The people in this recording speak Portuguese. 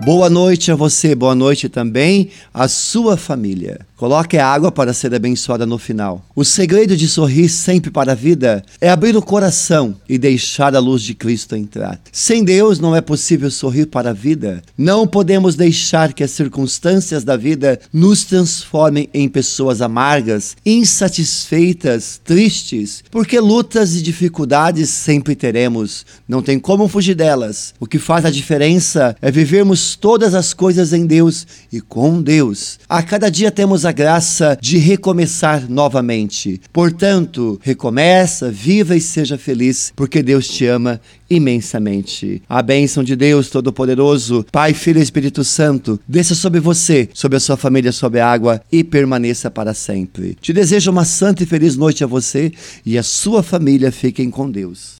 Boa noite a você, boa noite também à sua família. Coloque a água para ser abençoada no final. O segredo de sorrir sempre para a vida é abrir o coração e deixar a luz de Cristo entrar. Sem Deus não é possível sorrir para a vida. Não podemos deixar que as circunstâncias da vida nos transformem em pessoas amargas, insatisfeitas, tristes, porque lutas e dificuldades sempre teremos. Não tem como fugir delas. O que faz a diferença é vivermos todas as coisas em Deus e com Deus. A cada dia temos a graça de recomeçar novamente. Portanto, recomeça, viva e seja feliz, porque Deus te ama imensamente. A bênção de Deus Todo-Poderoso, Pai, Filho e Espírito Santo, desça sobre você, sobre a sua família, sobre a água e permaneça para sempre. Te desejo uma santa e feliz noite a você e a sua família. Fiquem com Deus.